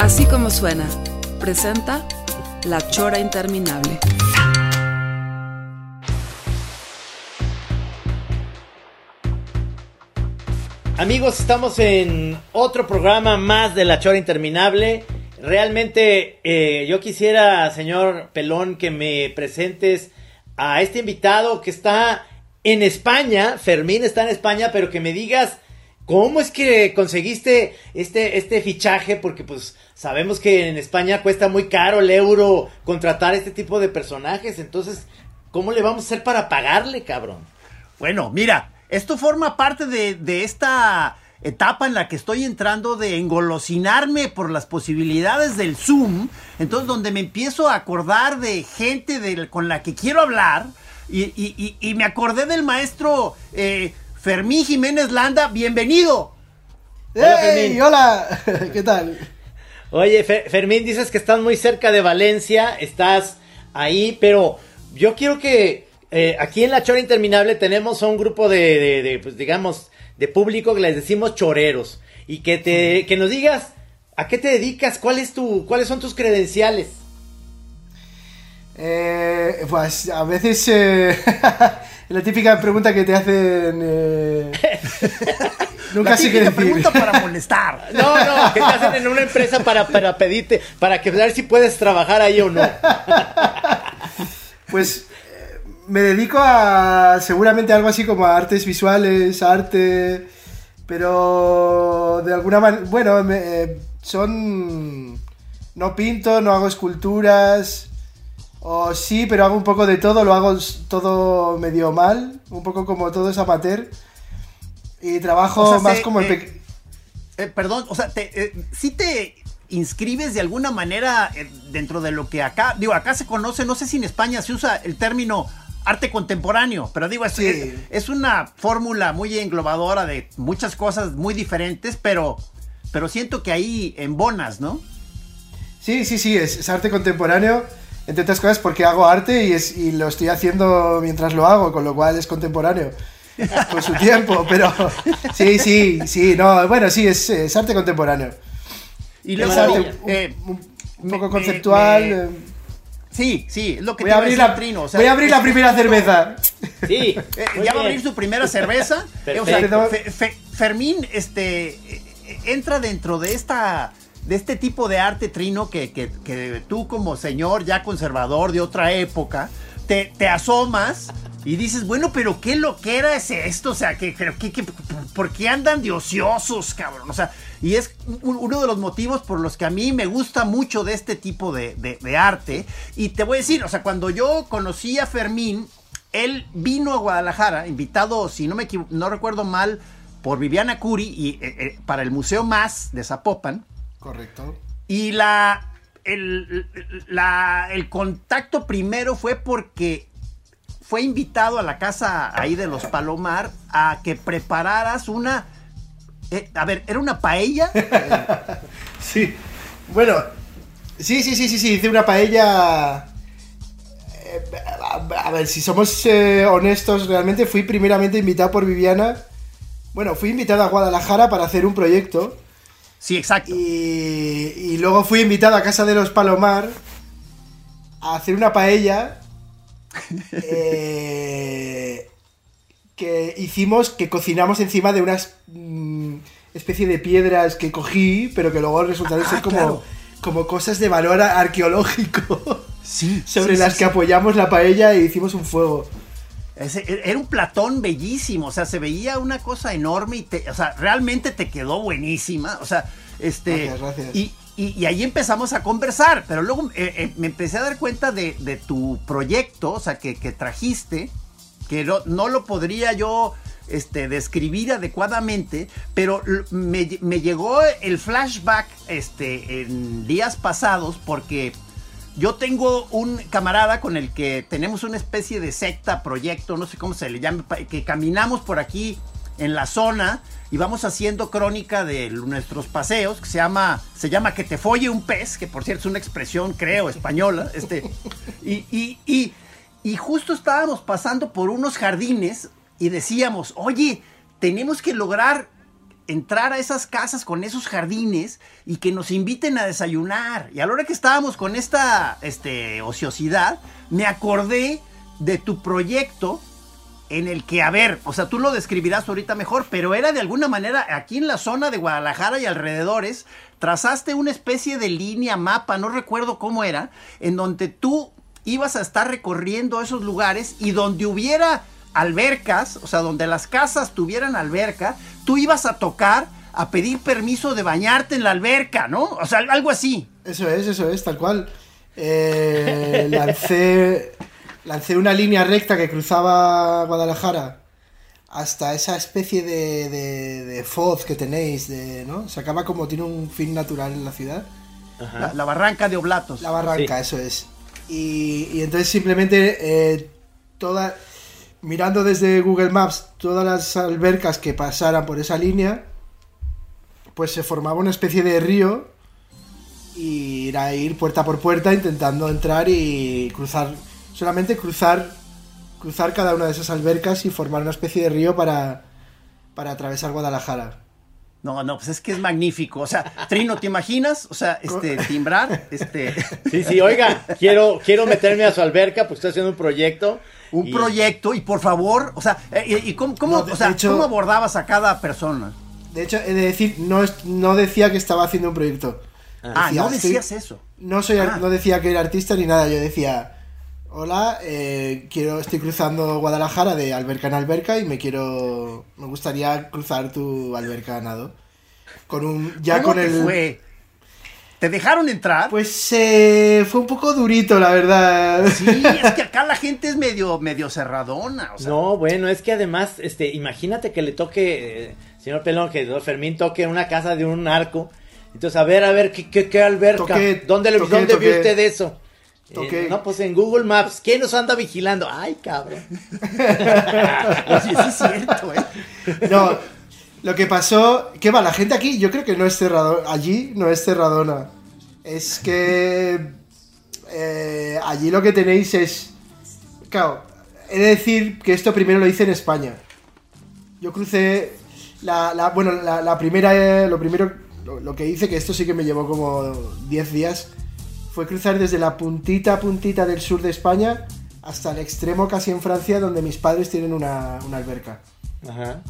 Así como suena, presenta La Chora Interminable. Amigos, estamos en otro programa más de La Chora Interminable. Realmente eh, yo quisiera, señor Pelón, que me presentes a este invitado que está en España. Fermín está en España, pero que me digas cómo es que conseguiste este, este fichaje, porque pues sabemos que en España cuesta muy caro el euro contratar este tipo de personajes. Entonces, ¿cómo le vamos a hacer para pagarle, cabrón? Bueno, mira, esto forma parte de, de esta etapa en la que estoy entrando de engolosinarme por las posibilidades del Zoom, entonces donde me empiezo a acordar de gente del- con la que quiero hablar, y, y- y- y me acordé del maestro eh, Fermín Jiménez Landa, bienvenido. Hola. Fermín. ¡Hola! ¿Qué tal? Oye, Fe- Fermín, dices que estás muy cerca de Valencia, estás ahí, pero yo quiero que eh, aquí en La Chora Interminable tenemos a un grupo de, de- de, pues, digamos, de público que les decimos choreros. Y que te, que nos digas a qué te dedicas, cuál es tu, cuáles son tus credenciales. Eh, pues a veces eh, la típica pregunta que te hacen. eh, nunca La sé qué típica decir. pregunta para molestar. No, no, que te hacen en una empresa para, para pedirte, para que ver si puedes trabajar ahí o no. Pues eh, me dedico a seguramente algo así como a artes visuales, arte, pero de alguna manera, bueno, me- eh, son... No pinto, no hago esculturas, o sí, pero hago un poco de todo, lo hago todo medio mal, un poco como todo es amateur, y trabajo O sea, más se- como en... eh, pe- Eh, perdón, o sea, te, eh, ¿sí te inscribes de alguna manera eh, dentro de lo que acá, digo, acá se conoce, no sé si en España se usa el término arte contemporáneo, pero digo, es, Sí. es- es una fórmula muy englobadora de muchas cosas muy diferentes, pero, pero siento que ahí embonas, ¿no? Sí, sí, sí, es, es arte contemporáneo, entre otras cosas porque hago arte y, es, y lo estoy haciendo mientras lo hago, con lo cual es contemporáneo. Con su tiempo, pero sí, sí, sí, no, bueno, sí, es, es arte contemporáneo. Y Es luego, arte un, eh, un- un me- poco me- conceptual. me- eh. sí, sí, es lo que voy, te a abrir decir, la, Trino, o sea, voy a abrir la primera cerveza. Sí, Eh, ya va a abrir su primera cerveza. Eh, o sea, Perfecto. Fe- Fe- Fermín este, entra dentro de esta de este tipo de arte trino que, que- que tú como señor ya conservador de otra época te, te asomas y dices, bueno, pero qué loquera es esto, o sea, que, ¿por qué andan de ociosos, cabrón? O sea, y es un- uno de los motivos por los que a mí me gusta mucho de este tipo de, de- arte. Y te voy a decir, o sea, cuando yo conocí a Fermín, él vino a Guadalajara, invitado, si no me no recuerdo mal, por Viviana Curi y, eh, eh, para el Museo Más de Zapopan. Correcto. Y la el, la- el contacto primero fue porque fue invitado a la casa ahí de los Palomar a que prepararas una. eh, a ver, ¿era una paella? Sí. Bueno, sí, sí, sí, sí, sí, hice una paella. eh, A a ver, si somos eh, honestos, realmente fui primeramente invitado por Viviana. Bueno, fui invitado a Guadalajara para hacer un proyecto. Sí, exacto. Y, y luego fui invitado a casa de los Palomar a hacer una paella eh, que hicimos, que cocinamos encima de unas mm, especie de piedras que cogí, pero que luego resultaron Ah, ser como, claro. como cosas de valor arqueológico Sí. sobre sí, las sí, que apoyamos la paella e hicimos un fuego. Ese- e, era un platón bellísimo, o sea, se veía una cosa enorme y te, o sea, realmente te quedó buenísima, o sea, este, Gracias, gracias. Y, y- y ahí empezamos a conversar, pero luego eh, eh, me empecé a dar cuenta de, de tu proyecto, o sea, que, que trajiste, que no, no lo podría yo este, describir adecuadamente, pero me, me llegó el flashback este, en días pasados porque yo tengo un camarada con el que tenemos una especie de secta, proyecto, no sé cómo se le llame, que caminamos por aquí en la zona y vamos haciendo crónica de nuestros paseos, que se llama, se llama Que te folle un pez, que por cierto es una expresión, creo, española, este, y, y, y justo estábamos pasando por unos jardines y decíamos, oye, tenemos que lograr entrar a esas casas con esos jardines y que nos inviten a desayunar. Y a la hora que estábamos con esta este, ociosidad, me acordé de tu proyecto en el que, a ver, o sea, tú lo describirás ahorita mejor, pero era de alguna manera aquí en la zona de Guadalajara y alrededores, trazaste una especie de línea, mapa, no recuerdo cómo era, en donde tú ibas a estar recorriendo esos lugares y donde hubiera albercas, o sea, donde las casas tuvieran alberca, tú ibas a tocar a pedir permiso de bañarte en la alberca, ¿no? O sea, algo así. Eso es, eso es, tal cual. Eh, lancé, lancé una línea recta que cruzaba Guadalajara hasta esa especie de, de, de foz que tenéis, de, ¿no? Se acaba como tiene un fin natural en la ciudad. La, la barranca de Oblatos. La barranca, Sí. eso es. Y, y entonces simplemente eh, toda, mirando desde Google Maps todas las albercas que pasaran por esa línea, pues se formaba una especie de río y era ir puerta por puerta intentando entrar y cruzar, solamente cruzar, cruzar cada una de esas albercas y formar una especie de río para, para atravesar Guadalajara. No, no, pues es que es magnífico. O sea, Trino, ¿te imaginas? O sea, este, timbrar, este, Sí, sí, oiga, quiero, quiero meterme a su alberca, pues estoy haciendo un proyecto. Un y- proyecto y por favor, o sea, eh, ¿y cómo, cómo- No, de- o sea, hecho- cómo abordabas a cada persona? De hecho, he de decir, no, no decía que estaba haciendo un proyecto. Ah, Decía, no decías eso. No soy Ah. no decía que era artista ni nada, yo decía, hola, eh, quiero, estoy cruzando Guadalajara de alberca en alberca y me quiero, me gustaría cruzar tu alberca a nado. Con un, ya ¿Cómo con te el, fue? ¿Te dejaron entrar? pues eh, fue un poco durito, la verdad. sí, es que acá la gente es medio, medio cerradona. O sea, No, bueno, es que además, este, imagínate que le toque, eh, señor Pelón, que don Fermín toque una casa de un narco. Entonces, a ver, a ver, ¿qué, qué, qué alberca? Toqué, ¿Dónde, le- toqué, ¿dónde vio toqué. usted eso? Eh, no, pues en Google Maps. ¿Quién nos anda vigilando? Ay, cabrón. Oye, sí es cierto, ¿eh? No, lo que pasó, que va, la gente aquí, yo creo que no es cerradona, allí no es cerradona. Es que eh, allí lo que tenéis es, claro, he de decir que esto primero lo hice en España. Yo crucé, la, la- bueno, la, primera, eh, lo primero, lo, lo que hice, que esto sí que me llevó como 10 días, fue cruzar desde la puntita a puntita del sur de España hasta el extremo casi en Francia, donde mis padres tienen una, una alberca. Ajá.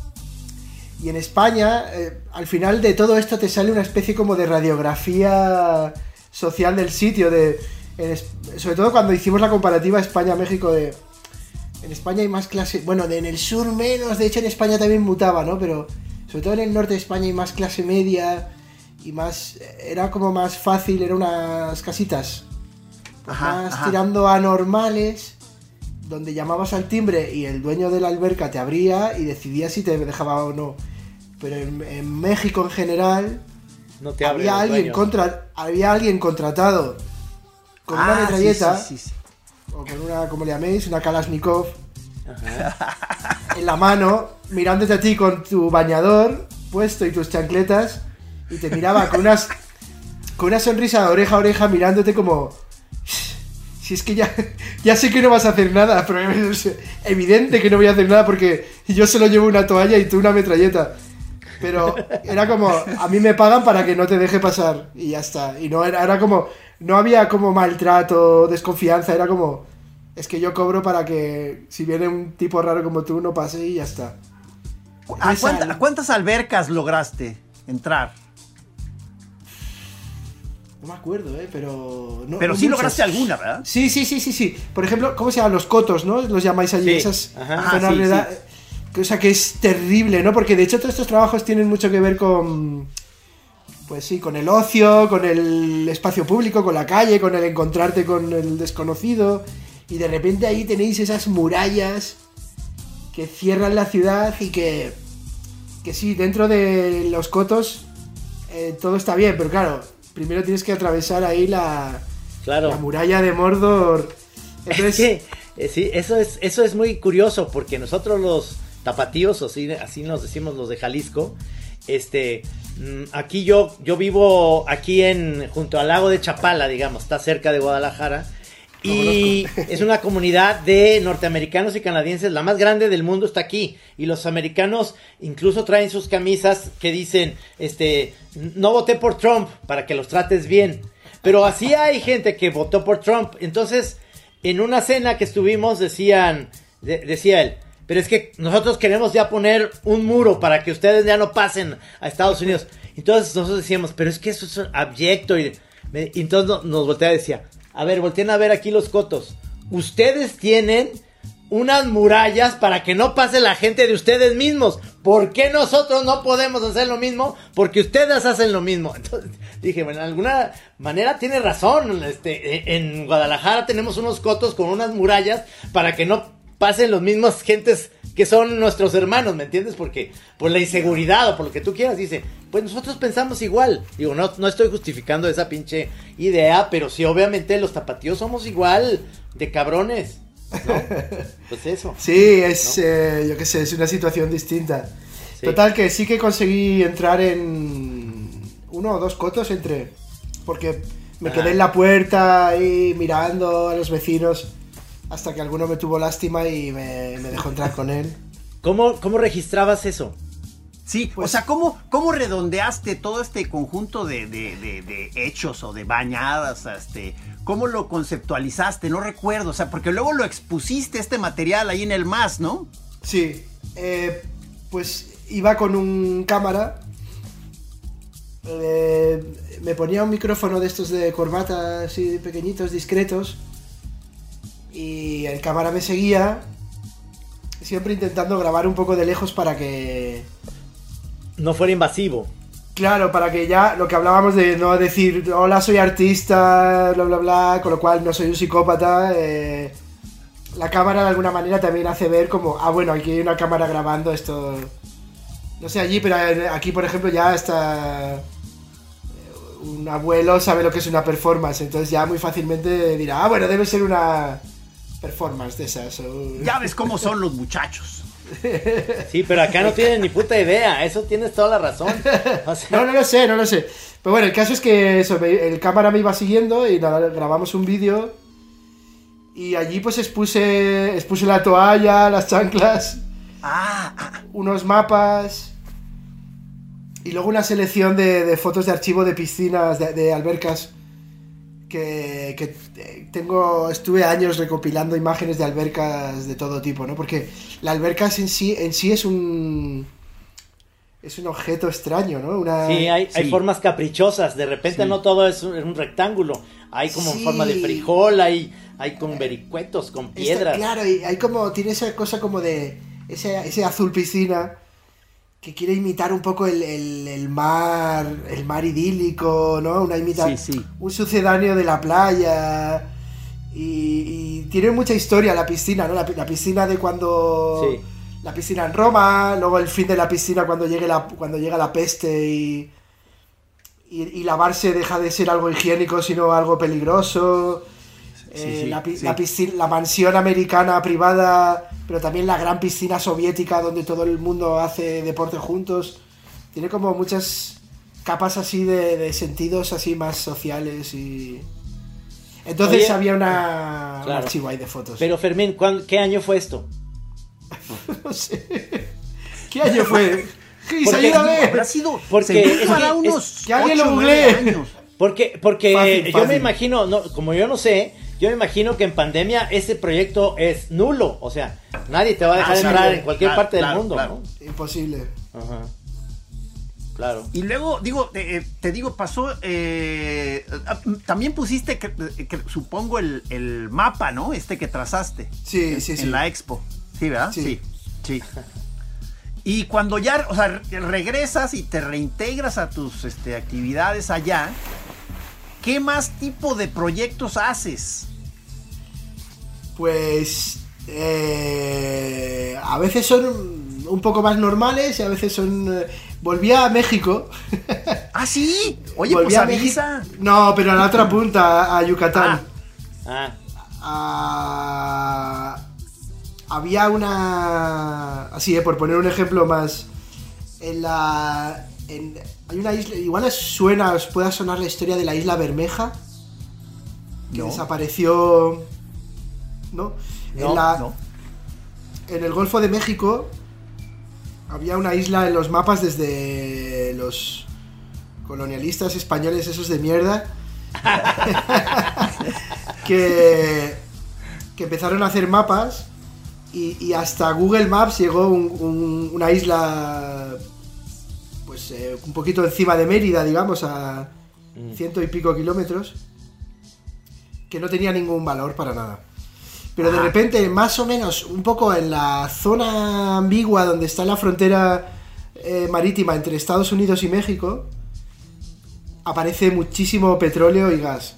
Y en España, eh, al final de todo esto te sale una especie como de radiografía social del sitio, de, en sobre todo cuando hicimos la comparativa España-México de... En España hay más clase, bueno, de, en el sur menos, de hecho en España también mutaba, ¿no? Pero sobre todo en el norte de España hay más clase media y más... Era como más fácil, eran unas casitas Ajá, más ajá. tirando a normales, donde llamabas al timbre y el dueño de la alberca te abría y decidía si te dejaba o no. Pero en, en México en general No te abre había alguien, contra, había alguien contratado con una Ah, metralleta sí, sí, sí. o con una, como le llaméis, una Kalashnikov Ajá. en la mano, mirándote a ti con tu bañador puesto y tus chancletas y te miraba con unas con una sonrisa de oreja a oreja mirándote como si es que ya, ya sé que no vas a hacer nada, pero es evidente que no voy a hacer nada porque yo solo llevo una toalla y tú una metralleta. Pero era como, a mí me pagan para que no te deje pasar y ya está. Y no era, era como, no había como maltrato, desconfianza, era como, es que yo cobro para que si viene un tipo raro como tú no pase y ya está. ¿A, Esa- cuánta- a cuántas albercas lograste entrar? No me acuerdo, ¿eh? Pero... No, Pero no sí muchas. lograste alguna, ¿verdad? Sí, sí, sí, sí, sí. Por ejemplo, ¿cómo se llaman? Los cotos, ¿no? Los llamáis allí, Sí, esas ajá. Ah, sí, Cosa que es terrible, ¿no? Porque de hecho todos estos trabajos tienen mucho que ver con... Pues sí, con el ocio, con el espacio público, con la calle, con el encontrarte con el desconocido. Y de repente ahí tenéis esas murallas que cierran la ciudad y que, que sí, dentro de los cotos eh, todo está bien, pero claro, primero tienes que atravesar ahí la, Claro. la muralla de Mordor. Entonces, Es que, eh, sí, eso es, eso es muy curioso porque nosotros los tapatíos, o así, así nos decimos los de Jalisco, este, mm, aquí yo, yo vivo aquí en, junto al lago de Chapala, digamos, está cerca de Guadalajara. Y es una comunidad de norteamericanos y canadienses, la más grande del mundo está aquí. Y los americanos incluso traen sus camisas que dicen, este, no voté por Trump para que los trates bien. Pero así hay gente que votó por Trump. Entonces, en una cena que estuvimos decían, de- decía él, pero es que nosotros queremos ya poner un muro para que ustedes ya no pasen a Estados Unidos. Entonces nosotros decíamos, pero es que eso es abyecto. Y, entonces no- nos voltea y decía, a ver, volteen a ver aquí los cotos. Ustedes tienen unas murallas para que no pase la gente de ustedes mismos. ¿Por qué nosotros no podemos hacer lo mismo? Porque ustedes hacen lo mismo. Entonces dije, bueno, de alguna manera tiene razón. Este, e- en Guadalajara tenemos unos cotos con unas murallas para que no pasen los mismos gentes que son nuestros hermanos, ¿me entiendes? Porque por la inseguridad o por lo que tú quieras, dice, pues nosotros pensamos igual. Digo, no, no estoy justificando esa pinche idea, pero sí, obviamente los tapatíos somos igual de cabrones. ¿no? Pues eso. Sí, es, eh, yo qué sé, es una situación distinta. Sí. Total, que sí que conseguí entrar en uno o dos cotos entre. Porque me quedé en la puerta ahí mirando a los vecinos hasta que alguno me tuvo lástima y me, me dejó entrar con él. ¿Cómo, cómo registrabas eso? Sí, Pues- o sea, ¿cómo, ¿cómo redondeaste todo este conjunto de, de- de- de hechos o de bañadas? Este, ¿Cómo lo conceptualizaste? No recuerdo, o sea, porque luego lo expusiste este material ahí en el MAS, ¿no? Sí, eh, pues iba con un cámara. eh, me ponía un micrófono de estos de corbata así pequeñitos, discretos. Y el cámara me seguía. Siempre intentando grabar un poco de lejos para que. No fuera invasivo. Claro, para que ya lo que hablábamos de no decir hola soy artista, bla bla bla, con lo cual no soy un psicópata. eh, la cámara de alguna manera también hace ver como, ah bueno, aquí hay una cámara grabando esto. No sé allí, pero aquí por ejemplo ya está eh, un abuelo sabe lo que es una performance, entonces ya muy fácilmente dirá, ah bueno, debe ser una performance de esas. o- Ya ves cómo son los muchachos. Sí, pero acá no tienen ni puta idea. Eso tienes toda la razón. O sea, No, no lo sé, no lo sé. Pero bueno, el caso es que eso, el cámara me iba siguiendo y nada, grabamos un vídeo. Y allí pues expuse, expuse la toalla, las chanclas, Ah, ah, unos mapas. Y luego una selección de, de fotos de archivo de piscinas, de, de albercas. Que, que, eh, tengo, estuve años recopilando imágenes de albercas de todo tipo, ¿no? Porque la alberca en sí, en sí es un... Es un objeto extraño, ¿no? Una, Sí, hay, hay formas caprichosas. De repente Sí. no todo es un, un rectángulo. Hay como en Sí. forma de frijol, hay, hay con vericuetos, con Está- piedras. claro, y hay como, tiene esa cosa como de ese, ese azul piscina que quiere imitar un poco el, el- el mar, el mar idílico, ¿no? Una imita Sí, sí. un sucedáneo de la playa. Y, y tiene mucha historia la piscina, ¿no? La, pi- la piscina de cuando... Sí. La piscina en Roma, luego el fin de la piscina cuando, llegue la, cuando llega la peste y, y, y lavarse deja de ser algo higiénico, sino algo peligroso. Eh, sí, la, sí. la piscina- la mansión americana privada, pero también la gran piscina soviética donde todo el mundo hace deporte juntos. Tiene como muchas capas así de, de sentidos así más sociales y... Entonces Oye, había una, un claro. archivo ahí de fotos. Pero Fermín, ¿cuán- ¿qué año fue esto? No sé. ¿Qué año fue? Porque- ayúdame. habrá sido. Porque es que- es- unos que alguien lo googlee. Porque, porque Fácil, yo fácil. me imagino, no, como yo no sé, yo me imagino que en pandemia ese proyecto es nulo. O sea, nadie te va a dejar Ah, entrar en cualquier claro, parte del claro, mundo, claro. Imposible. ¿no? Ajá. Claro. Y luego, digo, te, eh, te digo, pasó. eh, ah, también pusiste, que, que supongo, el, el mapa, ¿no? Este que trazaste. Sí, en, sí, sí. En la expo. Sí, ¿verdad? Sí. Sí. sí. Y cuando ya, o sea, re- regresas y te reintegras a tus este, actividades allá, ¿qué más tipo de proyectos haces? Pues eh, a veces son un poco más normales y a veces son... eh, volví a México. Ah, sí. Oye, volví pues a México. avisa. No, pero a la otra punta, a Yucatán. Ah, Ah, había una... Así, eh, por poner un ejemplo más. En la... en- hay una isla... Igual os suena, os pueda sonar la historia de la isla Bermeja. Que No. desapareció... ¿No? No, en, la- No. en el Golfo de México había una isla en los mapas desde los colonialistas españoles esos de mierda que, que empezaron a hacer mapas y, y hasta Google Maps llegó un- un- una isla pues eh, un poquito encima de Mérida digamos a ciento y pico kilómetros que no tenía ningún valor para nada pero de repente, más o menos, un poco en la zona ambigua donde está la frontera eh, marítima entre Estados Unidos y México, aparece muchísimo petróleo y gas.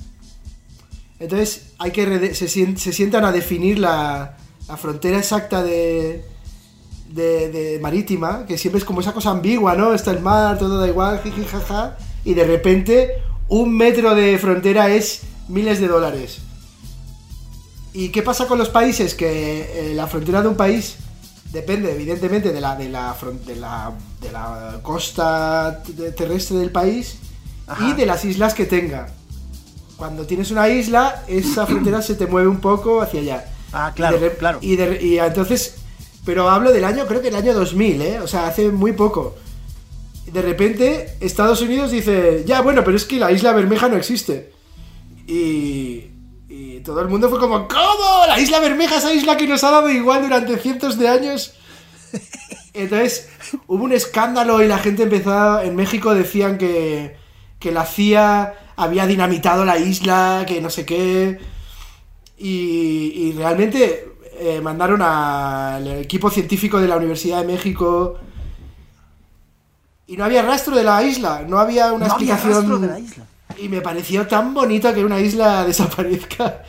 Entonces, hay que se, sien- se sientan a definir la, la frontera exacta de, de, de marítima, que siempre es como esa cosa ambigua, ¿no? Está el mar, todo da igual, jiji, jaja, y de repente, un metro de frontera es miles de dólares. ¿Y qué pasa con los países? Que eh, la frontera de un país depende evidentemente de la, de la, de la, de la costa terrestre del país y de las islas que tenga. Cuando tienes una isla, esa frontera se te mueve un poco hacia allá. Ah, claro, Y claro. Y entonces, pero hablo del año, creo que el año 2000, ¿eh? O sea, hace muy poco. De repente, Estados Unidos dice, ya, bueno, pero es que la isla Bermeja no existe. Y, y todo el mundo fue como, ¿cómo? La isla Bermeja, esa isla que nos ha dado igual durante cientos de años. Entonces, hubo un escándalo y la gente empezó, a- en México decían que, que la CIA había dinamitado la isla, que no sé qué. Y, y realmente eh, mandaron al equipo científico de la Universidad de México. Y no había rastro de la isla, no había una No había explicación. rastro de la isla. Y me pareció tan bonito que una isla desaparezca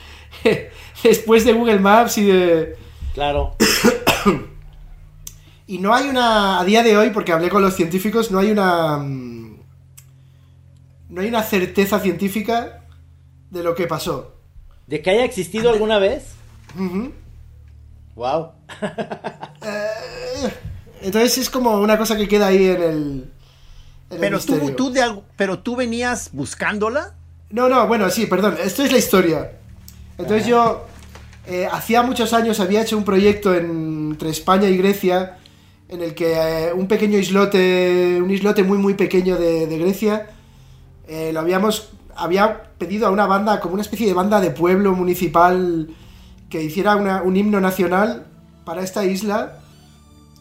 después de Google Maps y de. claro. Y no hay una. A día de hoy, porque hablé con los científicos, no hay una. mm, No hay una certeza científica de lo que pasó. ¿De que haya existido alguna vez? Ujú. Wow. Entonces es como una cosa que queda ahí en el. Pero tú, tú de algo, pero tú venías buscándola. No, no, bueno, sí, perdón. Esto es la historia. Entonces yo, eh, hacía muchos años había hecho un proyecto en- entre España y Grecia, en el que eh, un pequeño islote, un islote muy, muy pequeño de, de Grecia, eh, lo habíamos, había pedido a una banda, como una especie de banda de pueblo municipal, que hiciera una- un himno nacional para esta isla.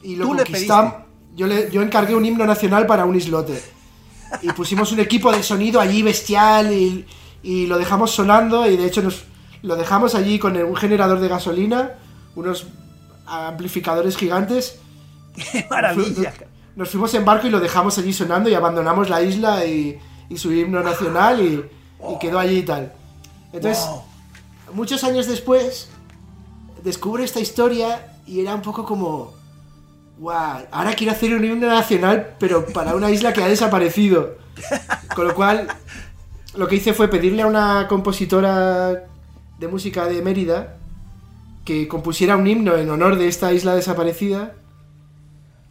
Y lo Tú le conquistamos. Yo, le, yo encargué un himno nacional para un islote. Y pusimos un equipo de sonido allí bestial y, y lo dejamos sonando y de hecho nos lo dejamos allí con un generador de gasolina, unos amplificadores gigantes. ¡Qué maravilla! Nos fuimos en barco y lo dejamos allí sonando y abandonamos la isla y, y su himno nacional y, y quedó allí y tal. Entonces, Wow. muchos años después, descubro esta historia y era un poco como, ahora quiero hacer un himno nacional, pero para una isla que ha desaparecido. Con lo cual, lo que hice fue pedirle a una compositora de música de Mérida que compusiera un himno en honor de esta isla desaparecida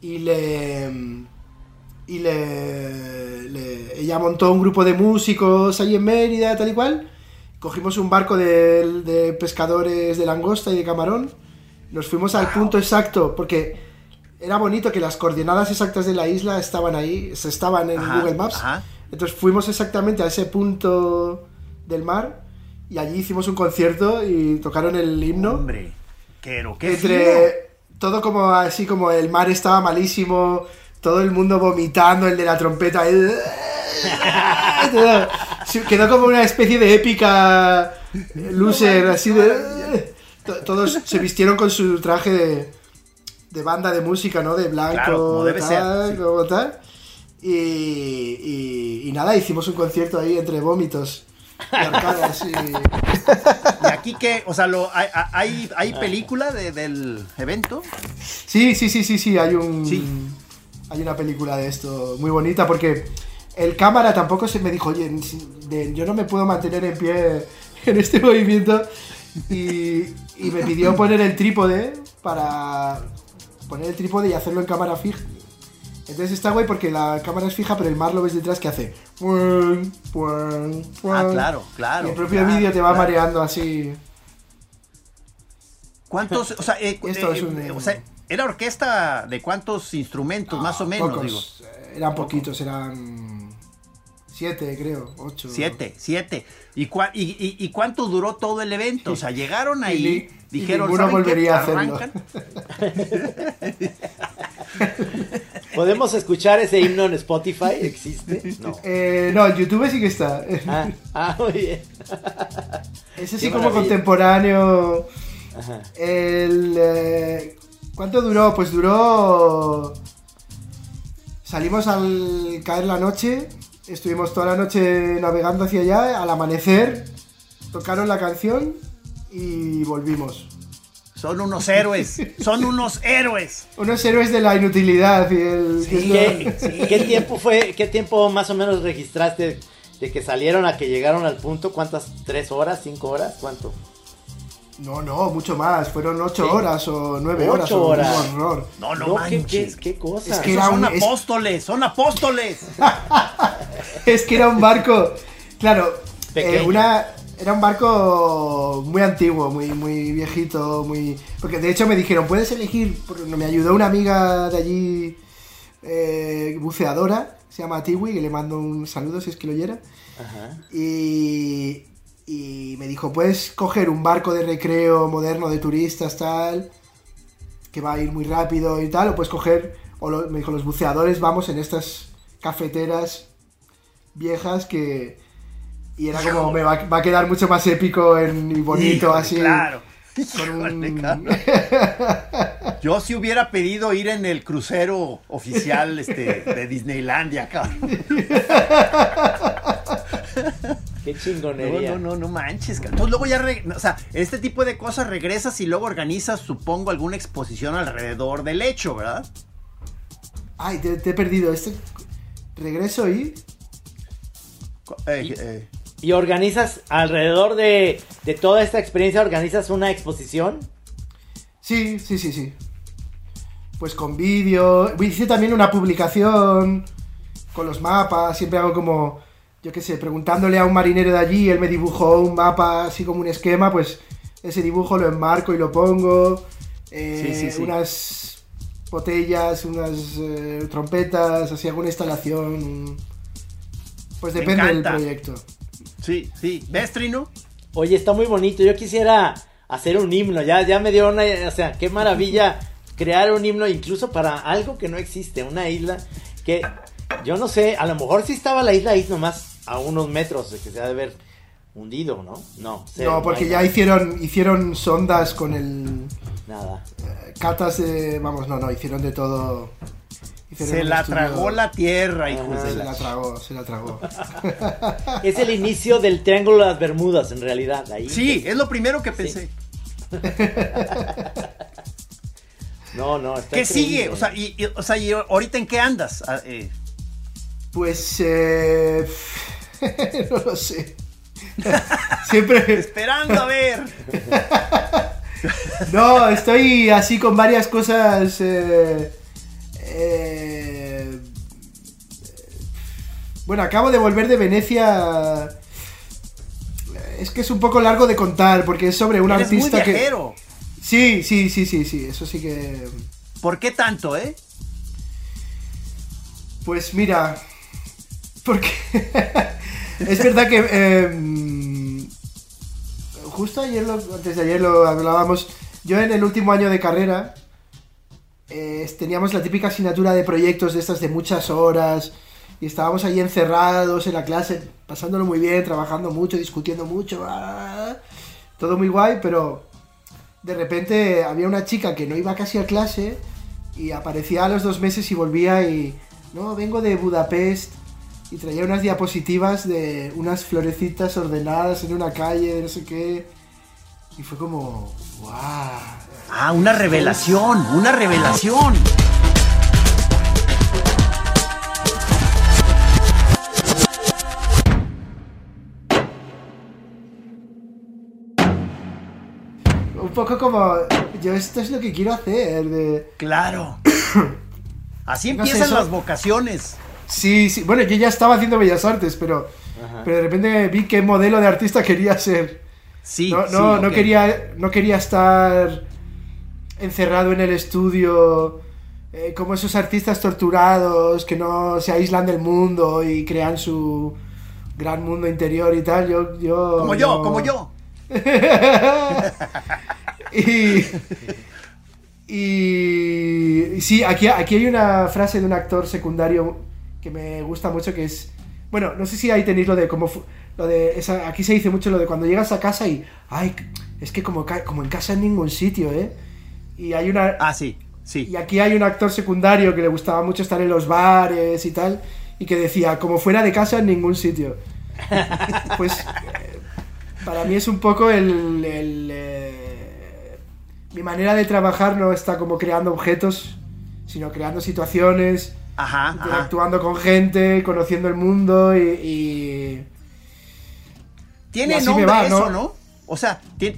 y le y le, le- ella montó un grupo de músicos ahí en Mérida tal y cual. Cogimos un barco de, de pescadores de langosta y de camarón. Nos fuimos al punto exacto porque era bonito que las coordenadas exactas de la isla estaban ahí se estaban en Ajá, Google Maps ajá. entonces fuimos exactamente a ese punto del mar y allí hicimos un concierto y tocaron el himno Hombre, pero qué entre fino. todo como así como el mar estaba malísimo todo el mundo vomitando el de la trompeta quedó como una especie de épica loser así de to- todos se vistieron con su traje de, de banda de música no de blanco Claro, como debe tal, ser, sí. como tal. Y, y- y nada hicimos un concierto ahí entre vómitos y arcadas y Y aquí que, o sea, lo, hay, hay, hay película de- del evento. Sí, sí, sí, sí, sí, hay un... Sí. Hay una película de esto muy bonita porque el cámara tampoco se me dijo, oye, de- yo no me puedo mantener en pie en este movimiento y, y me pidió poner el trípode para poner el trípode y hacerlo en cámara fija. Entonces está guay porque la cámara es fija, pero el mar lo ves detrás que hace. Ah, claro, claro. Y el propio claro, vídeo te va claro. mareando así. ¿Cuántos, o sea, eh, Esto eh, es un- eh, o sea, era orquesta de cuántos instrumentos, más o menos, Pocos, digo? Eran poquitos, eran siete, creo, ocho. Siete, siete. ¿Y, cua- y, y- y cuánto duró todo el evento? O sea, llegaron ahí, Y dijeron, ninguno ¿saben qué? volvería a hacerlo. ¿Podemos escuchar ese himno en Spotify? ¿Existe? No. Eh, no, en YouTube sí que está. Ah, ah, muy bien. Ese sí como contemporáneo. Ajá. El, eh, ¿Cuánto duró? Pues duró... Salimos al caer la noche, estuvimos toda la noche navegando hacia allá, al amanecer, tocaron la canción y volvimos. Son unos héroes, son unos héroes. Unos héroes de la inutilidad y el... ¿Y ¿Qué, qué tiempo fue, qué tiempo más o menos registraste de que salieron a que llegaron al punto? ¿Cuántas? ¿Tres horas? ¿Cinco horas? ¿Cuánto? No, no, mucho más. Fueron ocho Sí. horas o nueve Ocho horas. o horas. Un horror. No, no, No, ¿qué, manches. qué, qué cosa? Es que era son un- es- apóstoles, son apóstoles. Es que era un barco, claro, eh, una, era un barco muy antiguo, muy, muy viejito, muy... Porque de hecho me dijeron, puedes elegir, me ayudó una amiga de allí, eh, buceadora, se llama Tiwi, que le mando un saludo si es que lo oyera. Ajá. Y, y me dijo, puedes coger un barco de recreo moderno de turistas, tal, que va a ir muy rápido y tal, o puedes coger, o lo- me dijo, los buceadores vamos en estas cafeteras viejas que... Y era como, me va, va a quedar mucho más épico en- y bonito, Híjole, así. Claro. Híjole. Yo sí hubiera pedido ir en el crucero oficial este, de Disneylandia, cabrón. Qué No, chingonería. no, no, no manches. cabrón. Entonces luego ya, re- o sea, este tipo de cosas regresas y luego organizas, supongo, alguna exposición alrededor del hecho, ¿verdad? Ay, te, te he perdido. Este regreso y... Eh, eh, ¿Y organizas alrededor de, de toda esta experiencia, organizas una exposición? Sí, sí, sí, sí. Pues con vídeo. Hice también una publicación con los mapas. Siempre hago como, yo qué sé, preguntándole a un marinero de allí. Él me dibujó un mapa así como un esquema. Pues ese dibujo lo enmarco y lo pongo. Eh, Sí, sí, sí. Unas botellas, unas eh, trompetas, así hago una instalación. Pues depende del proyecto. Sí, sí. ¿Ves, Trino? Oye, está muy bonito. Yo quisiera hacer un himno. Ya, ya me dio una. O sea, qué maravilla crear un himno incluso para algo que no existe. Una isla que yo no sé. A lo mejor sí estaba la isla ahí nomás a unos metros de que se ha de haber hundido, ¿no? No, cero, No, porque ya nada. hicieron, hicieron sondas con el... Nada. Catas de... Vamos, no, no, hicieron de todo. Se la tragó la tierra, hijos Ajá. de Se la... la tragó, se la tragó. Es el inicio del Triángulo de las Bermudas, en realidad. Ahí. Sí, es lo primero que pensé. No, no, está ¿Qué increíble. sigue? O sea, y, y- o sea, ¿y ahorita en qué andas? Ah, eh, Pues... Eh... no lo sé. Siempre... esperando a ver. No, estoy así con varias cosas... eh, eh, Bueno, acabo de volver de Venecia... Es que es un poco largo de contar, porque es sobre un Eres muy artista que... viajero. Sí, sí, sí, sí, sí, eso sí que... ¿Por qué tanto, eh? Pues mira, porque es verdad que eh, justo ayer, lo- antes de ayer lo hablábamos, yo en el último año de carrera eh, teníamos la típica asignatura de proyectos de estas de muchas horas y estábamos ahí encerrados en la clase, pasándolo muy bien, trabajando mucho, discutiendo mucho, ah, todo muy guay, pero de repente había una chica que no iba casi a clase y aparecía a los dos meses y volvía y no, vengo de Budapest y traía unas diapositivas de unas florecitas ordenadas en una calle, no sé qué. Y fue como, wow. Ah, una revelación, una revelación. Un poco como, yo esto es lo que quiero hacer. De... Claro. Así No sé, empiezan las vocaciones. Sí, sí, bueno, yo ya estaba haciendo bellas artes, pero, pero de repente vi qué modelo de artista quería ser. Sí, No, sí, no, ok. quería, no quería estar encerrado en el estudio eh, como esos artistas torturados que no se aíslan del mundo y crean su gran mundo interior y tal. Yo, yo, Como yo, como yo. y, y, sí, aquí, aquí hay una frase de un actor secundario que me gusta mucho que es... Bueno, no sé si ahí tenéis lo de cómo... Lo de esa, aquí se dice mucho lo de cuando llegas a casa y... Ay, es que como, como en casa en ningún sitio, ¿eh? Y hay una... Ah, sí, sí. Y aquí hay un actor secundario que le gustaba mucho estar en los bares y tal, y que decía, como fuera de casa en ningún sitio. Pues eh, para mí es un poco el... el, eh, mi manera de trabajar no está como creando objetos, sino creando situaciones, Ajá, ajá. interactuando con gente, conociendo el mundo y... Tiene nombre va, eso, ¿no? ¿no? O sea, eh,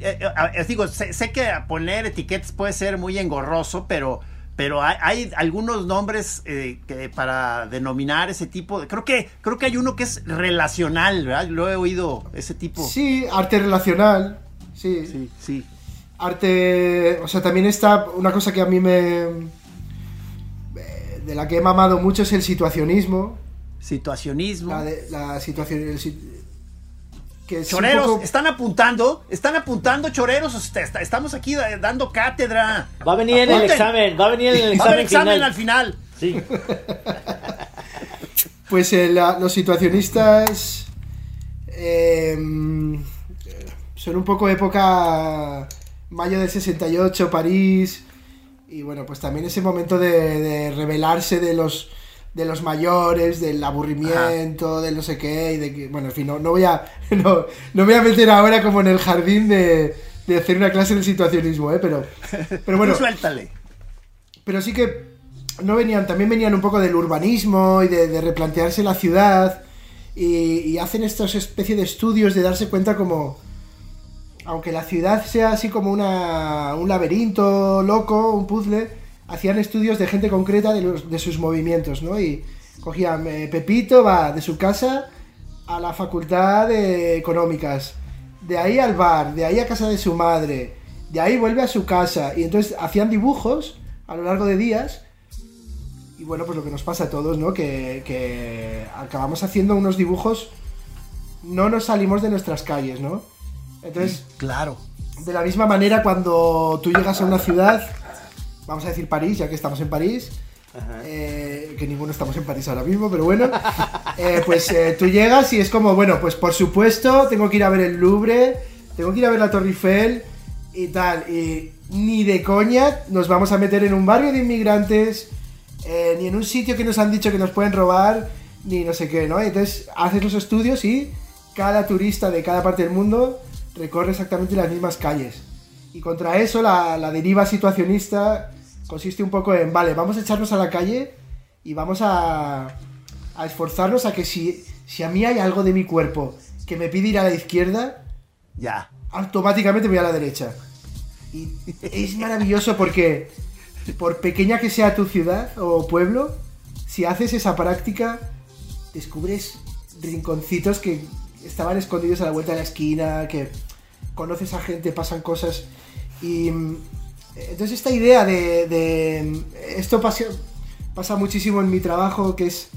eh, digo, sé, sé que poner etiquetas puede ser muy engorroso, pero, pero hay, hay algunos nombres eh, que para denominar ese tipo. de- creo que creo que hay uno que es relacional, ¿verdad? Lo he oído ese tipo. Sí, arte relacional, sí. sí, sí. arte. O sea, también está una cosa que a mí me. de la que he mamado mucho es el situacionismo. Situacionismo. La, de- la situación. el que es Choreros, poco- están apuntando, están apuntando choreros, está- estamos aquí da- dando cátedra. Va a venir en el examen, va a venir en el Va a haber examen, examen final. al final. Sí. Pues eh, la- los situacionistas. eh, son un poco época. Mayo del 68, París. Y bueno, pues también ese momento de, de rebelarse de los de los mayores, del aburrimiento, del no sé qué, y de que, bueno, en fin, no, no voy a no, no me voy a meter ahora como en el jardín de, de hacer una clase de situacionismo, ¿eh? Pero, pero bueno, suéltale. pero sí que no venían, también venían un poco del urbanismo y de, de replantearse la ciudad y, y hacen estos especie de estudios de darse cuenta como, aunque la ciudad sea así como una, un laberinto loco, un puzzle, hacían estudios de gente concreta de, los- de sus movimientos, ¿no? Y cogían, eh, Pepito va de su casa a la facultad de económicas, de ahí al bar, de ahí a casa de su madre, de ahí vuelve a su casa, y entonces hacían dibujos a lo largo de días, y bueno, pues lo que nos pasa a todos, ¿no? Que, que acabamos haciendo unos dibujos, no nos salimos de nuestras calles, ¿no? Entonces, Claro. de la misma manera, cuando tú llegas a una ciudad, vamos a decir París, ya que estamos en París, eh, que ninguno estamos en París ahora mismo, pero bueno, eh, pues eh, tú llegas y es como, bueno, pues por supuesto, tengo que ir a ver el Louvre, tengo que ir a ver la Torre Eiffel y tal, y ni de coña nos vamos a meter en un barrio de inmigrantes, eh, ni en un sitio que nos han dicho que nos pueden robar, ni no sé qué, ¿no? Entonces haces los estudios y cada turista de cada parte del mundo recorre exactamente las mismas calles. Y contra eso la, la deriva situacionista consiste un poco en, vale, vamos a echarnos a la calle y vamos a, a esforzarnos a que si, si a mí hay algo de mi cuerpo que me pide ir a la izquierda, Ya. automáticamente me voy a la derecha. Y es maravilloso porque, por pequeña que sea tu ciudad o pueblo, si haces esa práctica, descubres rinconcitos que estaban escondidos a la vuelta de la esquina, que conoces a gente, pasan cosas. Y entonces esta idea de... de- esto pasa, pasa muchísimo en mi trabajo, que es...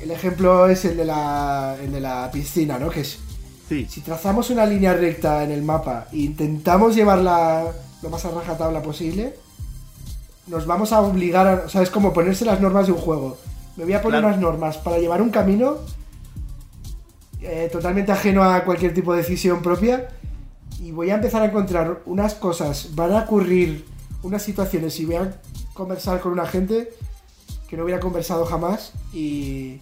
El ejemplo es el de la, el de la piscina, ¿no? Que es Sí. si trazamos una línea recta en el mapa e intentamos llevarla lo más a rajatabla posible, nos vamos a obligar a. O sea, es como ponerse las normas de un juego. Me voy a poner Claro. unas normas para llevar un camino eh, totalmente ajeno a cualquier tipo de decisión propia y voy a empezar a encontrar unas cosas, van a ocurrir unas situaciones y voy a conversar con una gente que no hubiera conversado jamás y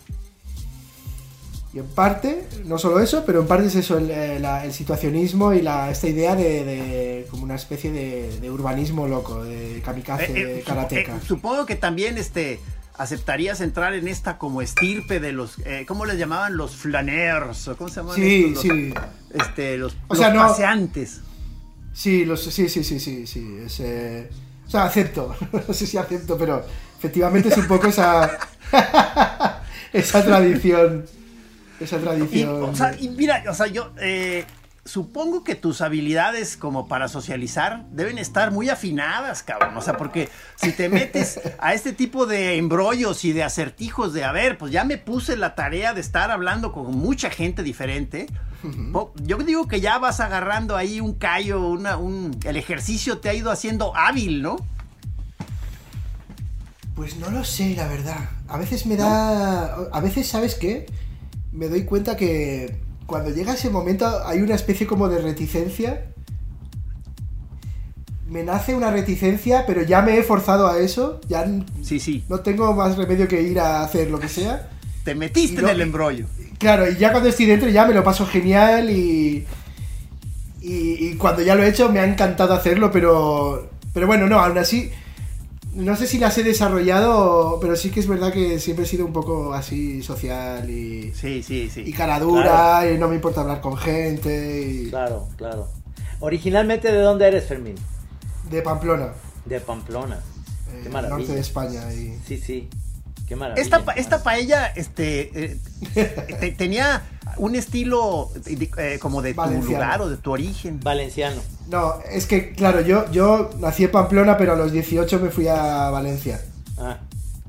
Y en parte, no solo eso, pero en parte es eso, el, eh, el situacionismo y la, esta idea de, de como una especie de, de urbanismo loco, de kamikaze, Eh, eh, de karateca. eh, supongo que también este aceptarías entrar en esta como estirpe de los eh, ¿cómo les llamaban? los flaneurs o cómo se llaman Sí, estos? Los- sí. este los, O sea, los no- paseantes Sí, los, sí, sí, sí, sí, sí. es, eh, o sea, acepto. No sé si acepto, pero efectivamente es un poco esa. esa tradición. Esa Y, tradición. o sea, y mira, o sea, yo eh, supongo que tus habilidades como para socializar deben estar muy afinadas, cabrón. O sea, porque si te metes a este tipo de embrollos y de acertijos de, a ver, pues ya me puse la tarea de estar hablando con mucha gente diferente. po- Yo digo que ya vas agarrando ahí un callo, una, un, el ejercicio te ha ido haciendo hábil, ¿no? Pues no lo sé, la verdad. A veces me da. A veces, ¿sabes qué? Me doy cuenta que cuando llega ese momento hay una especie como de reticencia. Me nace una reticencia, pero ya me he forzado a eso. Ya n- Sí, sí. no tengo más remedio que ir a hacer lo que sea. Te metiste en el embrollo. Claro, y ya cuando estoy dentro ya me lo paso genial y, y, y cuando ya lo he hecho me ha encantado hacerlo, pero, pero bueno, no, aún así, no sé si las he desarrollado, pero sí que es verdad que siempre he sido un poco así social y, Sí, sí, sí. y cara dura y no me importa hablar con gente y Claro, claro. Originalmente, ¿de dónde eres, Fermín? de Pamplona, De Pamplona. eh, Qué norte maravilla. de España. Y... Sí, sí. Qué maravilla. Esta, pa- esta paella este, eh, te- tenía un estilo eh, como de tu lugar o de tu origen. Valenciano. No, es que claro, yo, yo nací en Pamplona, pero a los 18 me fui a Valencia. Ah.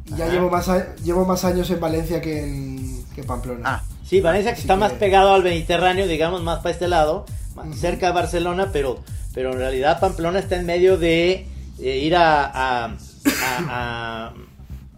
Y ya llevo más, a- llevo más años en Valencia que en, que Pamplona. Ah, Sí, Valencia que Así está que- más pegado al Mediterráneo, digamos, más para este lado, más cerca de Barcelona, pero, pero en realidad Pamplona está en medio de ir a, a- a- a-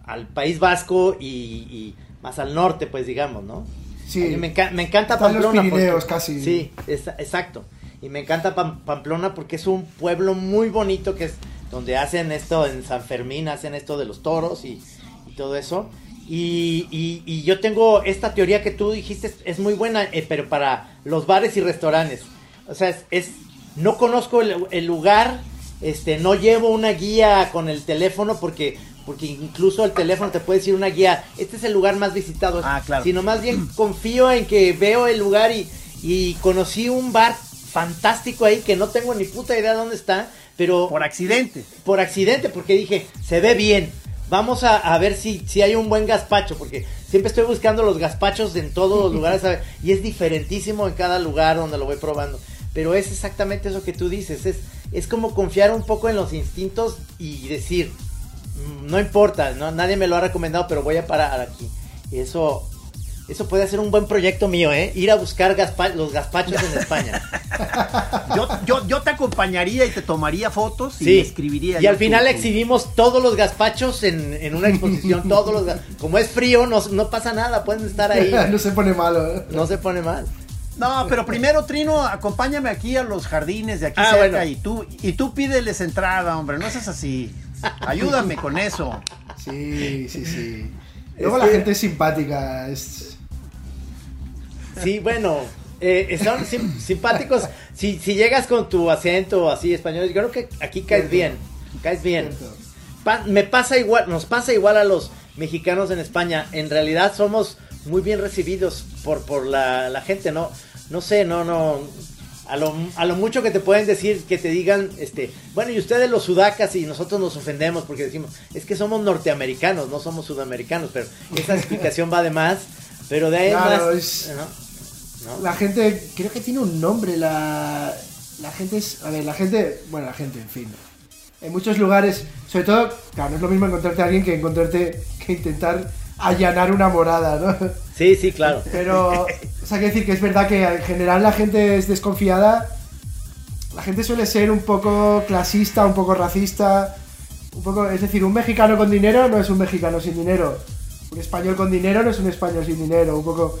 al País Vasco y, y más al norte, pues digamos, ¿no? Sí. Me, enca- me encanta los Pamplona. Pirineos porque- casi. Sí, es- exacto. Y me encanta Pam- Pamplona porque es un pueblo muy bonito que es donde hacen esto en San Fermín, hacen esto de los toros y, y todo eso. Y, y- y yo tengo esta teoría que tú dijiste, es, es muy buena, eh, pero para los bares y restaurantes. O sea, es, es- no conozco el, el lugar, este, no llevo una guía con el teléfono porque, porque incluso el teléfono te puede decir una guía, este es el lugar más visitado. Ah, claro. Sino más bien confío en que veo el lugar y, y conocí un bar fantástico ahí que no tengo ni puta idea dónde está, pero por accidente. por accidente, porque dije, se ve bien. Vamos a, a ver si, si hay un buen gazpacho, porque siempre estoy buscando los gazpachos en todos los lugares ¿sabes? y es diferentísimo en cada lugar donde lo voy probando. Pero es exactamente eso que tú dices, es, es como confiar un poco en los instintos y decir, "Mm, no importa, no, nadie me lo ha recomendado, pero voy a parar aquí. Y eso, eso puede ser un buen proyecto mío, ¿eh? Ir a buscar gazpa- los gazpachos en España. Yo, yo, yo te acompañaría y te tomaría fotos y Sí. escribiría. Y al final exhibimos todos los gazpachos en, en una exposición, todos los como es frío, no, no pasa nada, pueden estar ahí. no se pone malo. ¿eh? No se pone mal. No, pero primero, Trino, acompáñame aquí a los jardines de aquí Ah, cerca bueno. y tú y tú pídeles entrada, hombre, no seas así. Ayúdame con eso. Sí, sí, sí. Luego Es la que- gente es simpática. Es... Sí, bueno, eh, son sim- simpáticos. Si, si llegas con tu acento así español, yo creo que aquí caes bien, caes bien. Pa- me pasa igual, nos pasa igual a los mexicanos en España. En realidad somos muy bien recibidos por, por la, la gente, ¿no? No sé, no, no. A lo, a lo mucho que te pueden decir, que te digan, este, bueno, y ustedes los sudacas y nosotros nos ofendemos porque decimos, es que somos norteamericanos, no somos sudamericanos, pero esa explicación va de más. Pero de ahí más. es- ¿no? ¿No? La gente, creo que tiene un nombre. La, la gente es. A ver, la gente. Bueno, la gente, en fin. En muchos lugares, sobre todo, claro, no es lo mismo encontrarte a alguien que encontrarte. que intentar allanar una morada, ¿no? Sí, sí, claro. Pero, o sea, quiero decir que es verdad que en general la gente es desconfiada. La gente suele ser un poco clasista, un poco racista. Un poco, es decir, un mexicano con dinero no es un mexicano sin dinero. Un español con dinero no es un español sin dinero. Un poco.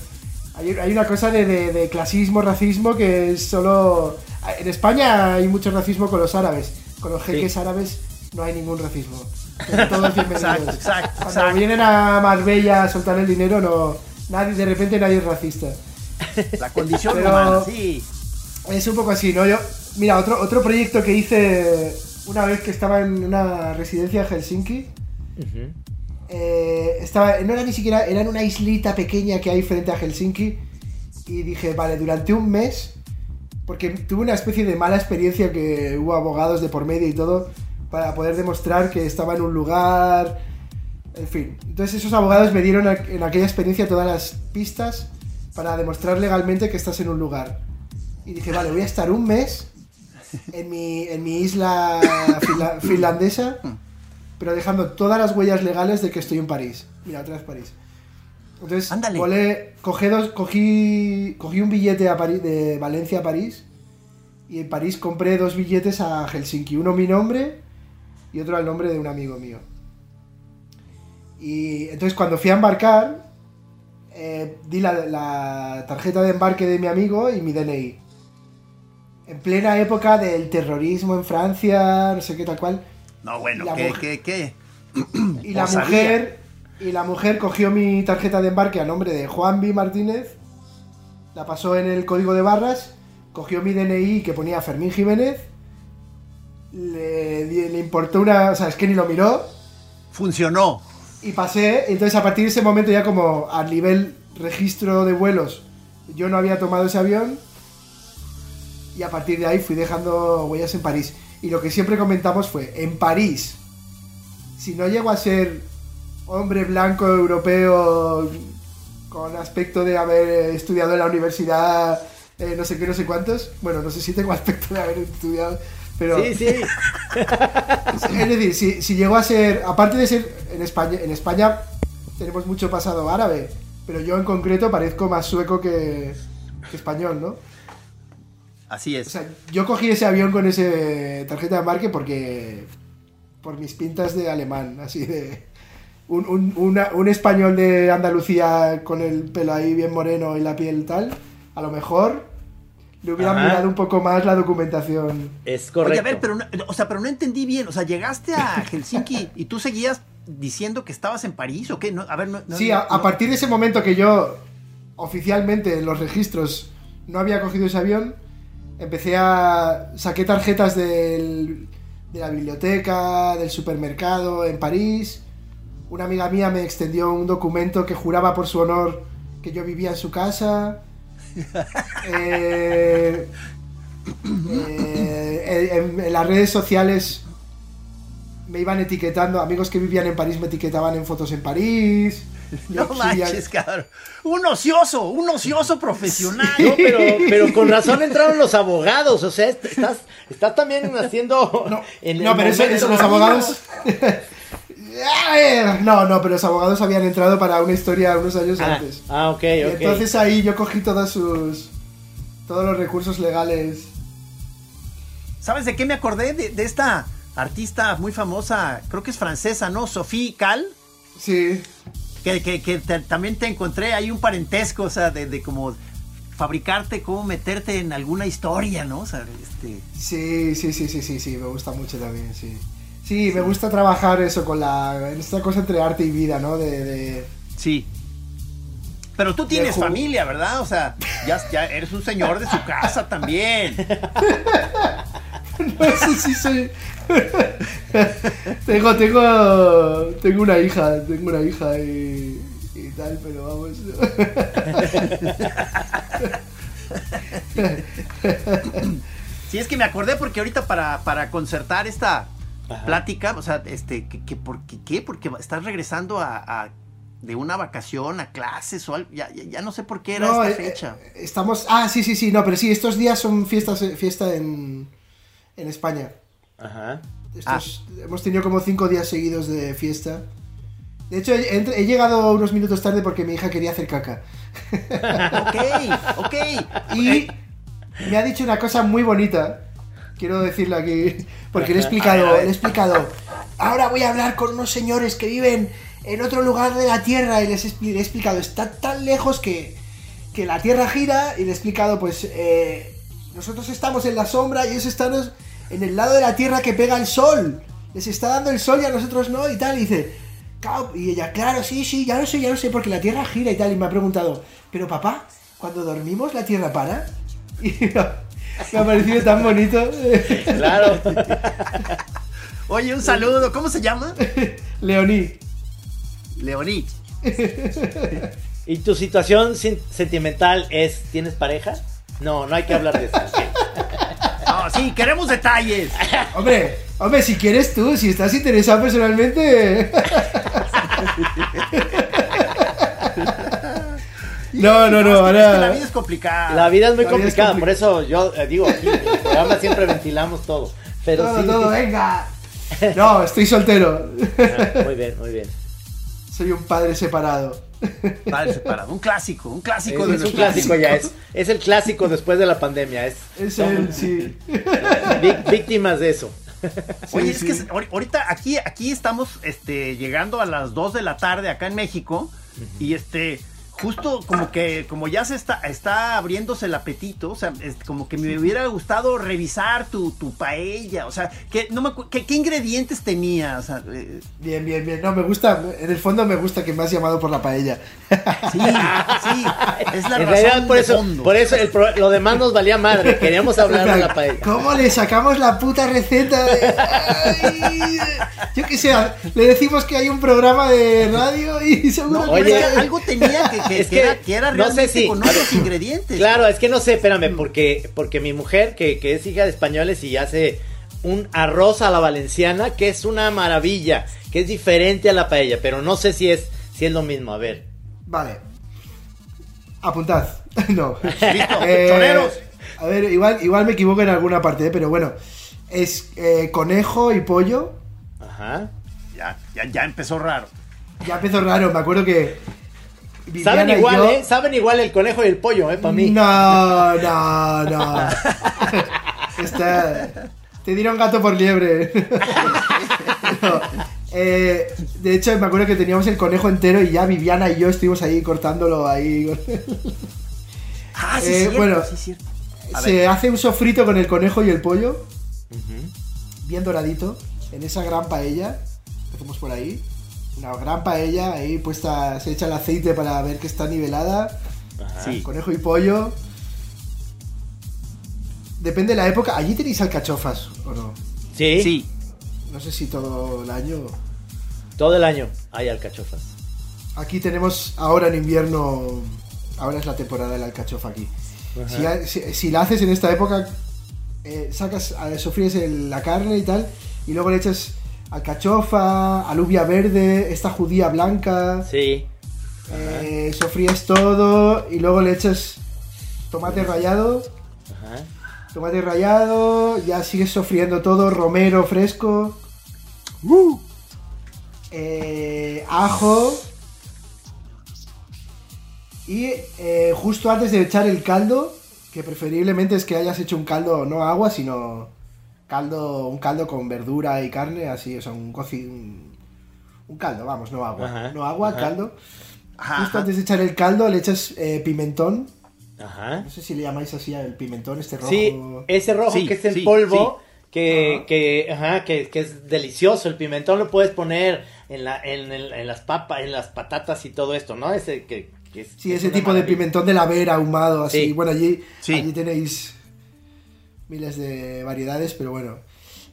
Hay, hay una cosa de, de- de clasismo, racismo que es solo. En España hay mucho racismo con los árabes. Con los jeques Sí. árabes no hay ningún racismo. Todos bienvenidos. Exacto, exacto, Cuando exacto. vienen a Marbella a soltar el dinero, no, nadie, de repente nadie es racista. La condición Pero- humana, sí. Es un poco así, ¿no? Yo, mira, otro, otro proyecto que hice una vez que estaba en una residencia en Helsinki. Eh, estaba, no era ni siquiera, era en una islita pequeña que hay frente a Helsinki. Y dije, vale, durante un mes, porque tuve una especie de mala experiencia que hubo abogados de por medio y todo, para poder demostrar que estaba en un lugar. En fin, entonces esos abogados me dieron en aquella experiencia todas las pistas para demostrar legalmente que estás en un lugar. Y dije, vale, voy a estar un mes en mi, en mi isla finla- finlandesa, pero dejando todas las huellas legales de que estoy en París. Mira, otra vez París. Entonces, volé- cogí, dos- cogí, cogí un billete a París, de Valencia a París y en París compré dos billetes a Helsinki. Uno mi nombre y otro al nombre de un amigo mío. Y entonces cuando fui a embarcar, eh, di la, la tarjeta de embarque de mi amigo y mi DNI. En plena época del terrorismo en Francia, no sé qué tal cual. No, bueno, ¿qué, qué, qué? Y la mujer y la mujer cogió mi tarjeta de embarque a nombre de Juan B. Martínez, la pasó en el código de barras, cogió mi DNI que ponía Fermín Jiménez, le, le importó una, o sea, es que ni lo miró Funcionó. y pasé, entonces a partir de ese momento ya como a nivel registro de vuelos, yo no había tomado ese avión y a partir de ahí fui dejando huellas en París. Y lo que siempre comentamos fue, en París, si no llego a ser hombre blanco europeo con aspecto de haber estudiado en la universidad, eh, no sé qué, no sé cuántos, bueno, no sé si tengo aspecto de haber estudiado, pero... Sí, sí. Es decir, si, si llegó a ser, aparte de ser en España, en España tenemos mucho pasado árabe, pero yo en concreto parezco más sueco que, que español, ¿no? Así es. O sea, yo cogí ese avión con ese tarjeta de embarque porque por mis pintas de alemán, así de un, un- una- un español de Andalucía con el pelo ahí bien moreno y la piel tal, a lo mejor le hubiera Ajá. mirado un poco más la documentación. Es Oye, correcto. a ver, pero no, o sea, pero no entendí bien. O sea, llegaste a Helsinki y tú seguías diciendo que estabas en París o qué? No, a ver, no, no- Sí, a, partir de ese momento que yo oficialmente en los registros no había cogido ese avión, empecé a... saqué tarjetas del- de la biblioteca, del supermercado en París. Una amiga mía me extendió un documento que juraba por su honor que yo vivía en su casa. Eh, eh, en, en las redes sociales me iban etiquetando, amigos que vivían en París me etiquetaban en fotos en París. No manches, cabrón. Un ocioso, un ocioso profesional. No, pero, pero con razón entraron los abogados. O sea, est- estás, estás también haciendo. No, en el no, pero eso, los abogados. no, no, pero los abogados habían entrado para una historia unos años Ah, antes. ah, ok, Y ok. entonces ahí yo cogí todos sus. todos los recursos legales. ¿Sabes de qué me acordé? De, de esta artista muy famosa, creo que es francesa, ¿no? Sophie Cal. Sí. Que, que- que te- también te encontré ahí un parentesco, o sea, de, de como fabricarte, cómo meterte en alguna historia, ¿no? O sea, este. Sí, sí, sí, sí, sí, sí, me gusta mucho también, sí. Sí, me gusta trabajar eso con la. esta cosa entre arte y vida, ¿no? De. de- Sí. Pero tú tienes familia, ¿verdad? O sea, ya, ya eres un señor de su casa también. No sé si soy. tengo, tengo. Tengo una hija, tengo una hija y. y tal, pero vamos. Sí, es que me acordé porque ahorita para, para concertar esta Ajá. plática, o sea, este, que, que por qué, qué? Porque estás regresando a, a- de una vacación a clases o algo, ya, ya, ya no sé por qué era No, esta eh, fecha. eh, estamos. Ah, sí, sí, sí, no, pero sí, estos días son fiestas, fiesta en, en España. Ajá. Estos- Ah. Hemos tenido como cinco días seguidos de fiesta. De hecho, he, he- he llegado unos minutos tarde porque mi hija quería hacer caca. Ok, ok. Y me ha dicho una cosa muy bonita. Quiero decirlo aquí. Porque le he explicado, le he explicado. Ahora voy a hablar con unos señores que viven en otro lugar de la Tierra. Y les he, expli- le he explicado, está tan lejos que, que la Tierra gira. Y le he explicado, pues, eh, nosotros estamos en la sombra y ellos están en el lado de la Tierra que pega el sol. Les está dando el sol y a nosotros no y tal. Y dice, y ella, claro, sí, sí, ya lo sé, ya lo sé, porque la Tierra gira y tal. Y me ha preguntado, pero papá, cuando dormimos la Tierra para. Y me ha, parecido tan bonito. Claro. Oye, un saludo. ¿Cómo se llama? Leoní. Leoní. ¿Y tu situación sen- sentimental es, ¿tienes pareja? No, no hay que hablar de eso. No, sí, queremos detalles. Hombre, hombre, si quieres tú, si estás interesado personalmente. No, no, no, Es que la vida es complicada. La vida es muy es complicada, compli- por eso yo eh, digo, aquí en el programa siempre ventilamos todo. Pero Todo, sí. todo, venga. No, estoy soltero. Ah, muy bien, muy bien. Soy un padre separado. Padre separado. Un clásico, un Es, clásico de es un los clásico ya, es, clásicos. es el clásico después de la pandemia, es Es sí. víctimas de eso. Oye, Sí, es que ahori- ahorita aquí, aquí estamos este, llegando a las 2 de la tarde acá en México y este justo como que como ya se está está abriéndose el apetito, o sea, es como que me hubiera gustado revisar tu, tu paella, o sea, que no me que- qué ingredientes tenía, o sea, eh, Bien, bien, bien. No, me gusta, en el fondo me gusta que me has llamado por la paella. sí, sí, es la en razón realidad por de eso, fondo. por eso el pro- lo demás nos valía madre, queríamos hablar de la paella. ¿Cómo le sacamos la puta receta? de- Ay, yo qué sé, le decimos que hay un programa de radio y seguro No, que- Oye. algo tenía que, que, Es que que era, que era no sé si- con ver, otros ingredientes. Claro, es que no sé, espérame, porque, porque mi mujer, que, que es hija de españoles y hace un arroz a la valenciana, que es una maravilla, que es diferente a la paella, pero no sé si es, si es lo mismo, a ver. Vale. Apuntad. No. Listo, Eh, choreros. A ver, igual, igual me equivoco en alguna parte, ¿eh? pero bueno. Es eh, conejo y pollo. Ajá. Ya, ya, ya empezó raro. Ya empezó raro, me acuerdo que. Saben Viviana igual, yo- ¿eh? Saben igual el conejo y el pollo, ¿eh? Para mí. No, no, no. Está. Te dieron gato por liebre. No, eh, de hecho, me acuerdo que teníamos el conejo entero y ya Viviana y yo estuvimos ahí cortándolo ahí. Ah, sí, Eh, cierto, bueno. sí, cierto. Se ver. hace un sofrito con el conejo y el pollo. Bien doradito. En esa gran paella. que Hacemos por ahí. Una gran paella ahí puesta. Se echa el aceite para ver que está nivelada. Sí. Conejo y pollo. Depende de la época. ¿Allí tenéis alcachofas o no? Sí, Sí. No sé si todo el año. todo el año hay alcachofas. Aquí tenemos ahora en invierno. Ahora es la temporada del alcachofa aquí. Si, ha- si- si la haces en esta época, eh, sacas, eh, sofríes el- la carne y tal, y luego le echas alcachofa, alubia verde, esta judía blanca, Sí. eh, sofríes todo y luego le echas tomate rallado, Ajá. tomate rallado, ya sigues sofriendo todo, romero fresco, eh, ajo. Y eh, justo antes de echar el caldo, que preferiblemente es que hayas hecho un caldo, no agua, sino caldo, un caldo con verdura y carne, así, o sea, un coci- un, un caldo, vamos, no agua, Ajá, no agua, ajá. caldo. Ajá, Justo antes de echar el caldo le echas eh, pimentón, Ajá. no sé si le llamáis así al pimentón este rojo. Sí, ese rojo Sí, que es sí, polvo, que, que, ajá, que, que es delicioso. El pimentón lo puedes poner en, la, en, el- en las papas, en las patatas y todo esto, ¿no? Ese que, que es, Sí, es ese tipo de pimentón de la vera ahumado, así. Sí. Bueno, allí, allí tenéis miles de variedades, pero bueno.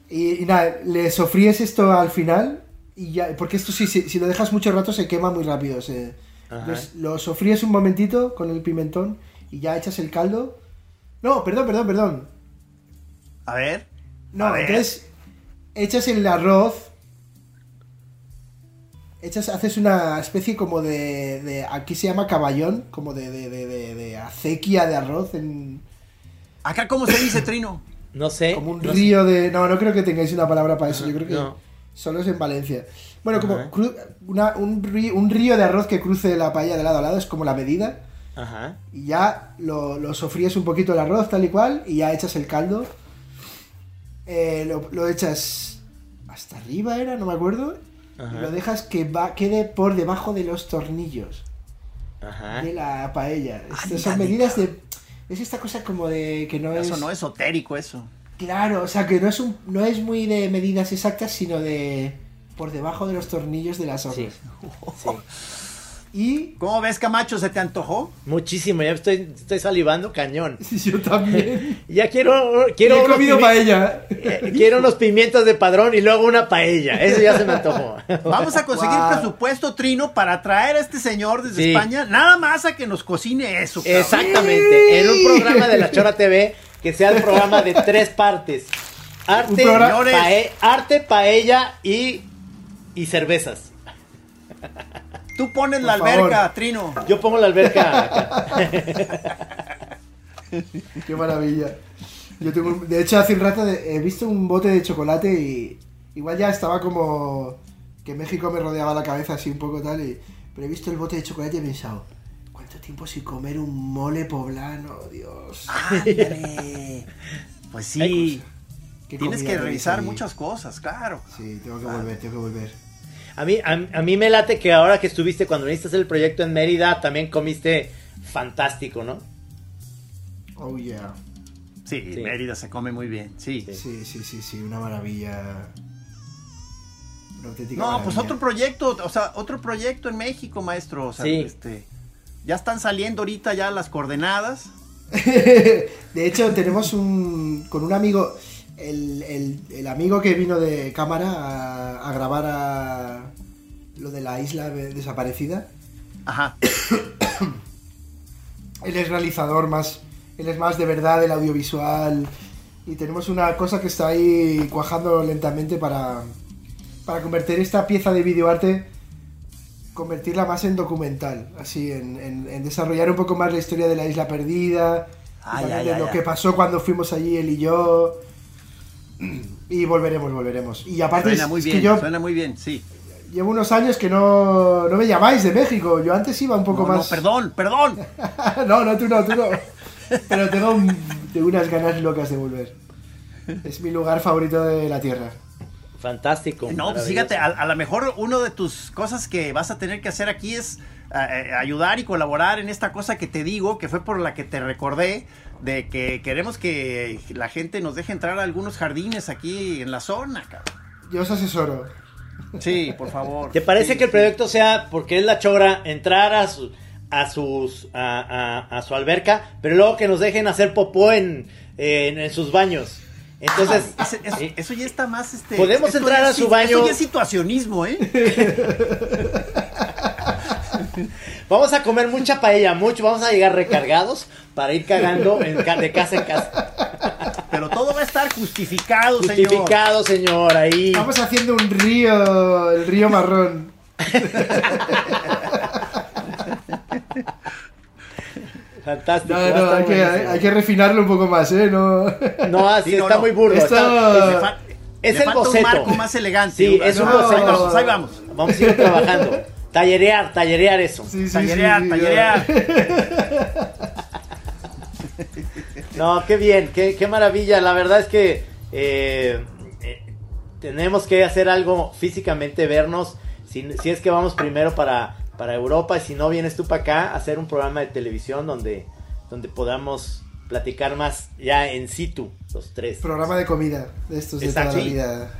Y, y nada, le sofríes esto al final, y ya, porque esto sí, si, si lo dejas mucho rato se quema muy rápido. se- lo sofríes un momentito con el pimentón y ya echas el caldo. No, perdón, perdón, perdón. A ver. No, A ver. entonces echas el arroz. Echas, haces una especie como de, de- Aquí se llama caballón, como de, de, de, de- de acequia de arroz, en, Acá, ¿cómo se dice, Trino? No sé. como un no sé. río de. No, no creo que tengáis una palabra para eso, yo creo que no. solo es en Valencia. Bueno, como Ajá. cru- una- un, rí- un río de arroz que cruce la paella de lado a lado, es como la medida. Ajá. Y ya lo, lo sofríes un poquito el arroz, tal y cual, y ya echas el caldo. Eh, lo, lo echas hasta arriba, era, no me acuerdo. Ajá. Y lo dejas que va, quede por debajo de los tornillos Ajá. de la paella. Estas Anda, son medidas de. Es esta cosa como de que no es. Eso no es esotérico, eso. Claro, o sea que no es un, no es muy de medidas exactas, sino de. por debajo de los tornillos de las Sí. hojas. sí. Y ¿Cómo ves, Camacho? ¿Se te antojó? Muchísimo, ya estoy, estoy salivando cañón. yo también. Ya quiero, quiero, he comido paella. eh, quiero unos pimientos de padrón y luego una paella. Eso ya se me antojó. Vamos a conseguir Wow. presupuesto, Trino, para traer a este señor desde Sí. España, nada más a que nos cocine eso. cabrón. Exactamente, en un programa de la Chora TV que sea el programa de tres partes. Arte, pae- arte paella y, y cervezas. Tú pones Por la favor. alberca, Trino. Yo pongo la alberca acá. Qué maravilla. Yo tengo, un- de hecho, hace un rato he visto un bote de chocolate y igual ya estaba como que México me rodeaba la cabeza así un poco tal, y, pero he visto el bote de chocolate y he pensado, ¿cuánto tiempo sin comer un mole poblano? Dios. Ándale. Pues sí, tienes que revisar muchas cosas, claro. Sí, tengo que volver, tengo que volver. A mí, a, a mí me late que ahora que estuviste, cuando viniste a hacer el proyecto en Mérida, también comiste fantástico, ¿no? Oh, yeah. Sí, Sí. Mérida se come muy bien, sí. Sí, sí, sí, sí, una maravilla. Una auténtica No, pues otro proyecto, o sea, otro proyecto en México, maestro. O sea, Sí. este, ya están saliendo ahorita ya las coordenadas. de hecho, tenemos un. con un amigo. El, el- el amigo que vino de cámara a, a grabar a lo de la isla de- desaparecida. Ajá. Él es realizador más. Él es más de verdad del audiovisual. Y tenemos una cosa que está ahí cuajando lentamente para. para convertir esta pieza de videoarte. convertirla más en documental. Así, en, en- en desarrollar un poco más la historia de la isla perdida. de lo que pasó cuando fuimos allí él y yo. Y volveremos, volveremos. Y aparte Suena muy es que bien, yo suena muy bien, sí. Llevo unos años que no, no me llamáis de México. Yo antes iba un poco No, no, más. perdón, perdón. no, no, tú no, tú no. Pero tengo, un- tengo unas ganas locas de volver. Es mi lugar favorito de la tierra. Fantástico. No, pues fíjate, a, a lo mejor una de tus cosas que vas a tener que hacer aquí es eh, eh, ayudar y colaborar en esta cosa que te digo, que fue por la que te recordé, de que queremos que la gente nos deje entrar a algunos jardines aquí en la zona, cabrón. Yo os asesoro. Sí, por favor. ¿Te parece Sí, que el sí. proyecto sea, porque es la chora, entrar a su, a sus, a, a- a su alberca, pero luego que nos dejen hacer popó en, en, en sus baños? Entonces, Ese- eso, eh, eso ya está más este. Podemos esto entrar ya a su baño. Esto ya es situacionismo, ¿eh? vamos a comer mucha paella, mucho, vamos a llegar recargados para ir cagando en de casa en casa. Pero todo va a estar justificado, señor. Justificado, señor, ahí. Estamos haciendo un río, el río marrón. Fantástico. No, no, hay que, buenísimo. hay que refinarlo un poco más, ¿eh? No. No, así Sí, no, está no. muy burdo. Esto- está- Le es- fa- es le el falta boceto. un marco más elegante. Sí, es un No. Ahí boceto. vamos, ahí vamos. Vamos a ir trabajando. Tallerear, tallerear eso. Sí, sí, Tallerear, sí, sí, tallerear. No, qué bien, qué, qué maravilla. La verdad es que eh, eh, tenemos que hacer algo físicamente, vernos. Si, si es que vamos primero para, para Europa y si no vienes tú para acá, hacer un programa de televisión donde, donde podamos platicar más ya en situ, los tres. Programa de comida, de estos de toda la vida.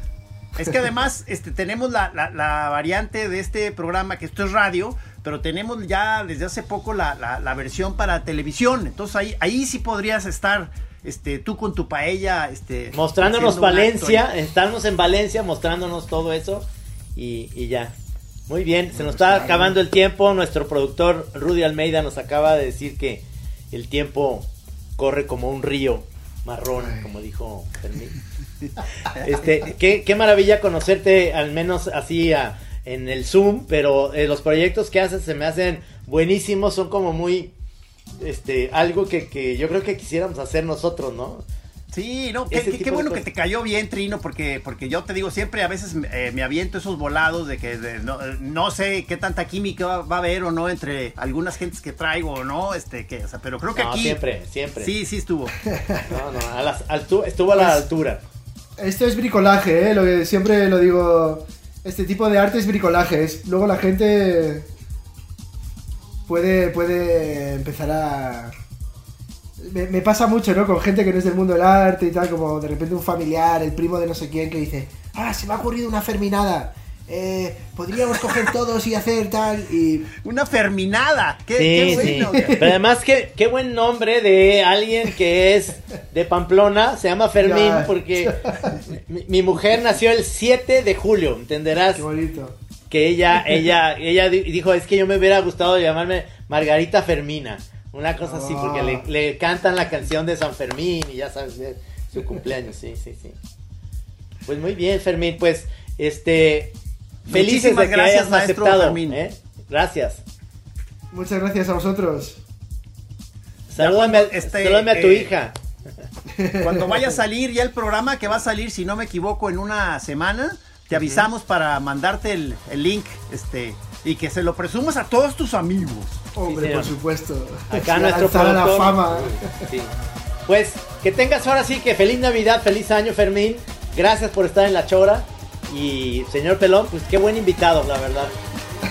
Es que además este, tenemos la, la- la variante de este programa, que esto es radio, pero tenemos ya desde hace poco la, la- la versión para televisión. Entonces ahí, ahí sí podrías estar este, tú con tu paella. Este, Mostrándonos Valencia, estamos en Valencia mostrándonos todo eso y, y ya. Muy bien, se nos está acabando el tiempo. Nuestro productor Rudy Almeida nos acaba de decir que el tiempo corre como un río marrón, como dijo Fermín. Este, qué, qué maravilla conocerte, al menos así a- en el Zoom, pero eh, los proyectos que haces se me hacen buenísimos, son como muy, este, algo que, que yo creo que quisiéramos hacer nosotros, ¿no? Sí, no, qué, bueno que te cayó bien, Trino, porque, porque yo te digo, siempre a veces eh, me aviento esos volados de que de- no, no sé qué tanta química va, va a haber o no entre algunas gentes que traigo o no, este, que, o sea, pero creo que No, aquí... siempre, siempre. Sí, sí estuvo. No, no, a las- altu- estuvo a la Pues- altura. Esto es bricolaje, ¿eh? Lo que siempre lo digo. Este tipo de arte es bricolaje. Es, luego la gente puede, puede empezar a... Me, me pasa mucho, ¿no? Con gente que no es del mundo del arte y tal, como de repente un familiar, el primo de no sé quién, que dice, ah, se me ha ocurrido una ferminada. Eh, podríamos coger todos y hacer tal y... Una ferminada. Qué, Sí, qué sí. bueno. Pero además, qué, qué buen nombre de alguien que es de Pamplona, se llama Fermín, Ya. porque mi, mi mujer nació el 7 de julio, entenderás Qué bonito. que ella, ella, ella di- dijo, es que yo me hubiera gustado llamarme Margarita Fermina, una cosa así, porque le, le cantan la canción de San Fermín y ya sabes, su cumpleaños, sí, sí, sí. Pues muy bien, Fermín, pues, este, felices Muchísimas de que gracias, hayas maestro aceptado, Fermín. ¿eh? Gracias. Muchas gracias a vosotros. Salúdame, a- este, salúdame a tu eh, hija. Cuando vaya a salir ya el programa, que va a salir, si no me equivoco, en una semana, te avisamos para mandarte el, el link este y que se lo presumas a todos tus amigos. Hombre, por supuesto. Acá nuestro a la productor. fama. Sí. Pues que tengas ahora sí que feliz Navidad, feliz año, Fermín. Gracias por estar en la chora. Y señor Pelón, pues qué buen invitado, la verdad.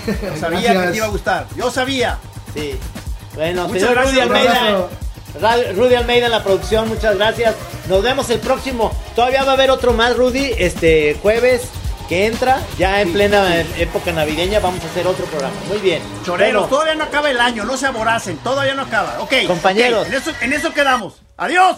Yo sabía Gracias. que te iba a gustar. Yo sabía. Sí. Bueno, Muchas señor gracias, Rudy Almeida. Rudy Almeida en la producción, muchas gracias. Nos vemos el próximo. Todavía va a haber otro más, Rudy, este jueves que entra, ya en plena época navideña, vamos a hacer otro programa. Muy bien. Choreros, Bueno, todavía no acaba el año, no se aboracen, todavía no acaba. Ok. Compañeros. en, eso, en eso quedamos. Adiós.